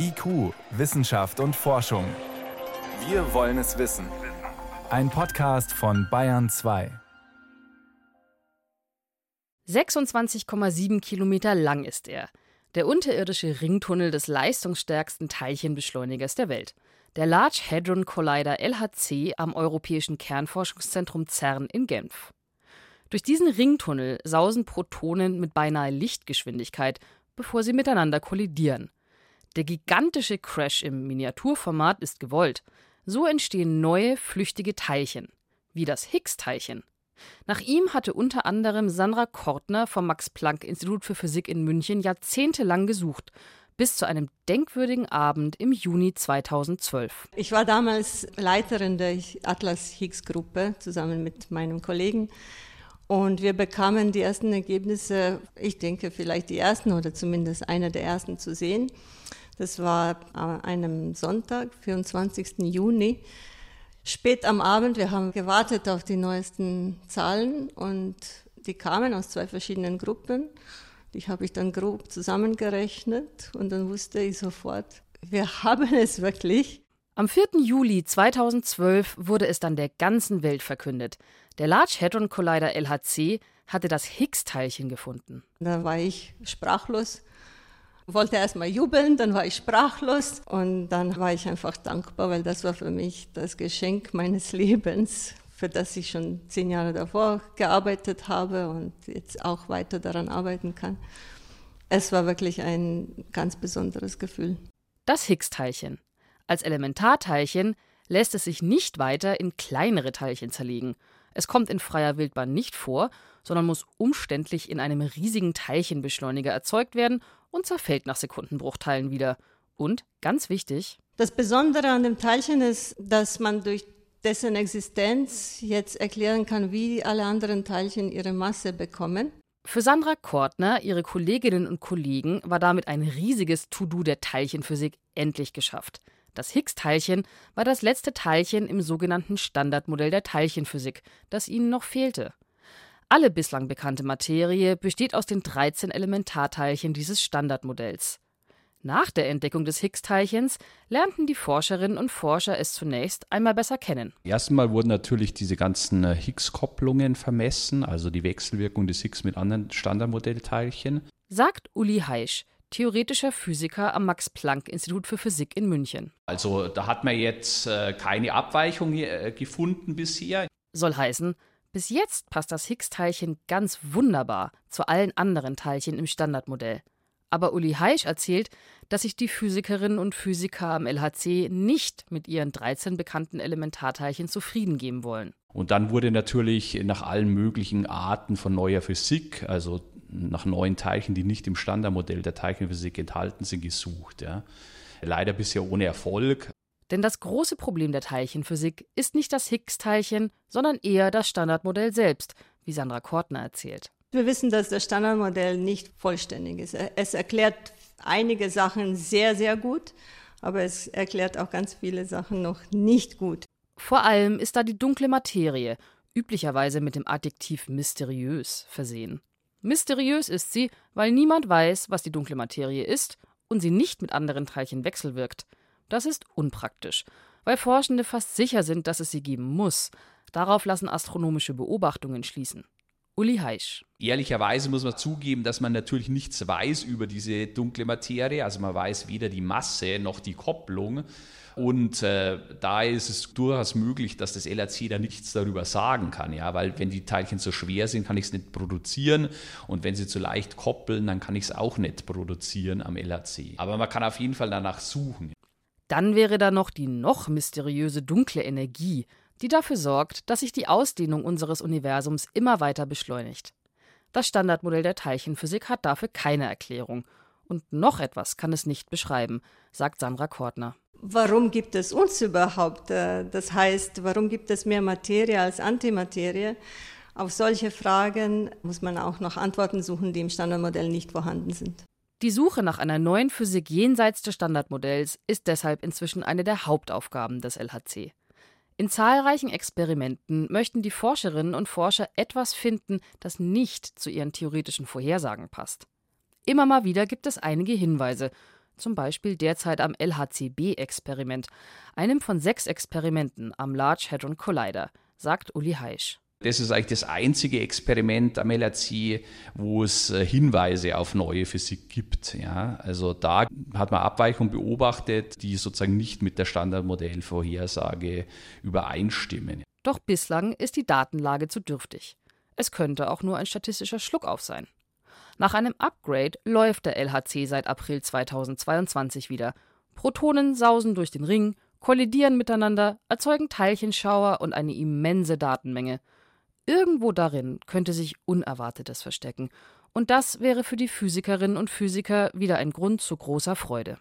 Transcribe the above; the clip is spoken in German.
IQ, Wissenschaft und Forschung. Wir wollen es wissen. Ein Podcast von Bayern 2. 26,7 Kilometer lang ist er. Der unterirdische Ringtunnel des leistungsstärksten Teilchenbeschleunigers der Welt. Der Large Hadron Collider LHC am Europäischen Kernforschungszentrum CERN in Genf. Durch diesen Ringtunnel sausen Protonen mit beinahe Lichtgeschwindigkeit, bevor sie miteinander kollidieren. Der gigantische Crash im Miniaturformat ist gewollt. So entstehen neue, flüchtige Teilchen, wie das Higgs-Teilchen. Nach ihm hatte unter anderem Sandra Kortner vom Max-Planck-Institut für Physik in München jahrzehntelang gesucht, bis zu einem denkwürdigen Abend im Juni 2012. Ich war damals Leiterin der Atlas-Higgs-Gruppe zusammen mit meinem Kollegen. Und wir bekamen die ersten Ergebnisse, ich denke vielleicht die ersten oder zumindest einer der ersten zu sehen. Das war an einem Sonntag, 24. Juni. Spät am Abend, wir haben gewartet auf die neuesten Zahlen und die kamen aus zwei verschiedenen Gruppen. Die habe ich dann grob zusammengerechnet und dann wusste ich sofort, wir haben es wirklich. Am 4. Juli 2012 wurde es dann der ganzen Welt verkündet. Der Large Hadron Collider LHC hatte das Higgs-Teilchen gefunden. Da war ich sprachlos wollte erstmal jubeln, dann war ich sprachlos und dann war ich einfach dankbar, weil das war für mich das Geschenk meines Lebens, für das ich schon zehn Jahre davor gearbeitet habe und jetzt auch weiter daran arbeiten kann. Es war wirklich ein ganz besonderes Gefühl. Das Higgs-Teilchen. Als Elementarteilchen lässt es sich nicht weiter in kleinere Teilchen zerlegen. Es kommt in freier Wildbahn nicht vor, sondern muss umständlich in einem riesigen Teilchenbeschleuniger erzeugt werden und zerfällt nach Sekundenbruchteilen wieder. Und, ganz wichtig, das Besondere an dem Teilchen ist, dass man durch dessen Existenz jetzt erklären kann, wie alle anderen Teilchen ihre Masse bekommen. Für Sandra Kortner, ihre Kolleginnen und Kollegen, war damit ein riesiges To-Do der Teilchenphysik endlich geschafft. Das Higgs-Teilchen war das letzte Teilchen im sogenannten Standardmodell der Teilchenphysik, das ihnen noch fehlte. Alle bislang bekannte Materie besteht aus den 13 Elementarteilchen dieses Standardmodells. Nach der Entdeckung des Higgs-Teilchens lernten die Forscherinnen und Forscher es zunächst einmal besser kennen. Erstmal wurden natürlich diese ganzen äh, Higgs-Kopplungen vermessen, also die Wechselwirkung des Higgs mit anderen Standardmodellteilchen. Sagt Uli Heisch, theoretischer Physiker am Max-Planck-Institut für Physik in München. Also da hat man jetzt äh, keine Abweichung äh, gefunden bisher. Soll heißen, bis jetzt passt das Higgs-Teilchen ganz wunderbar zu allen anderen Teilchen im Standardmodell. Aber Uli Heisch erzählt, dass sich die Physikerinnen und Physiker am LHC nicht mit ihren 13 bekannten Elementarteilchen zufrieden geben wollen. Und dann wurde natürlich nach allen möglichen Arten von neuer Physik, also nach neuen Teilchen, die nicht im Standardmodell der Teilchenphysik enthalten sind, gesucht. Ja. Leider bisher ohne Erfolg. Denn das große Problem der Teilchenphysik ist nicht das Higgs-Teilchen, sondern eher das Standardmodell selbst, wie Sandra Kortner erzählt. Wir wissen, dass das Standardmodell nicht vollständig ist. Es erklärt einige Sachen sehr, sehr gut, aber es erklärt auch ganz viele Sachen noch nicht gut. Vor allem ist da die dunkle Materie, üblicherweise mit dem Adjektiv mysteriös versehen. Mysteriös ist sie, weil niemand weiß, was die dunkle Materie ist und sie nicht mit anderen Teilchen wechselwirkt. Das ist unpraktisch, weil Forschende fast sicher sind, dass es sie geben muss. Darauf lassen astronomische Beobachtungen schließen. Uli Heisch. Ehrlicherweise muss man zugeben, dass man natürlich nichts weiß über diese dunkle Materie. Also man weiß weder die Masse noch die Kopplung. Und äh, da ist es durchaus möglich, dass das LHC da nichts darüber sagen kann, ja, weil wenn die Teilchen zu schwer sind, kann ich es nicht produzieren und wenn sie zu leicht koppeln, dann kann ich es auch nicht produzieren am LHC. Aber man kann auf jeden Fall danach suchen. Dann wäre da noch die noch mysteriöse dunkle Energie, die dafür sorgt, dass sich die Ausdehnung unseres Universums immer weiter beschleunigt. Das Standardmodell der Teilchenphysik hat dafür keine Erklärung. Und noch etwas kann es nicht beschreiben, sagt Sandra Kortner. Warum gibt es uns überhaupt? Äh, das heißt, warum gibt es mehr Materie als Antimaterie? Auf solche Fragen muss man auch noch Antworten suchen, die im Standardmodell nicht vorhanden sind. Die Suche nach einer neuen Physik jenseits des Standardmodells ist deshalb inzwischen eine der Hauptaufgaben des LHC. In zahlreichen Experimenten möchten die Forscherinnen und Forscher etwas finden, das nicht zu ihren theoretischen Vorhersagen passt. Immer mal wieder gibt es einige Hinweise, zum Beispiel derzeit am LHCb-Experiment, einem von sechs Experimenten am Large Hadron Collider, sagt Uli Heisch. Das ist eigentlich das einzige Experiment am LHC, wo es äh, Hinweise auf neue Physik gibt. Ja, also da hat man Abweichungen beobachtet, die sozusagen nicht mit der Standardmodellvorhersage übereinstimmen. Doch bislang ist die Datenlage zu dürftig. Es könnte auch nur ein statistischer Schluckauf sein. Nach einem Upgrade läuft der LHC seit April 2022 wieder. Protonen sausen durch den Ring, kollidieren miteinander, erzeugen Teilchenschauer und eine immense Datenmenge. Irgendwo darin könnte sich Unerwartetes verstecken. Und das wäre für die Physikerinnen und Physiker wieder ein Grund zu großer Freude.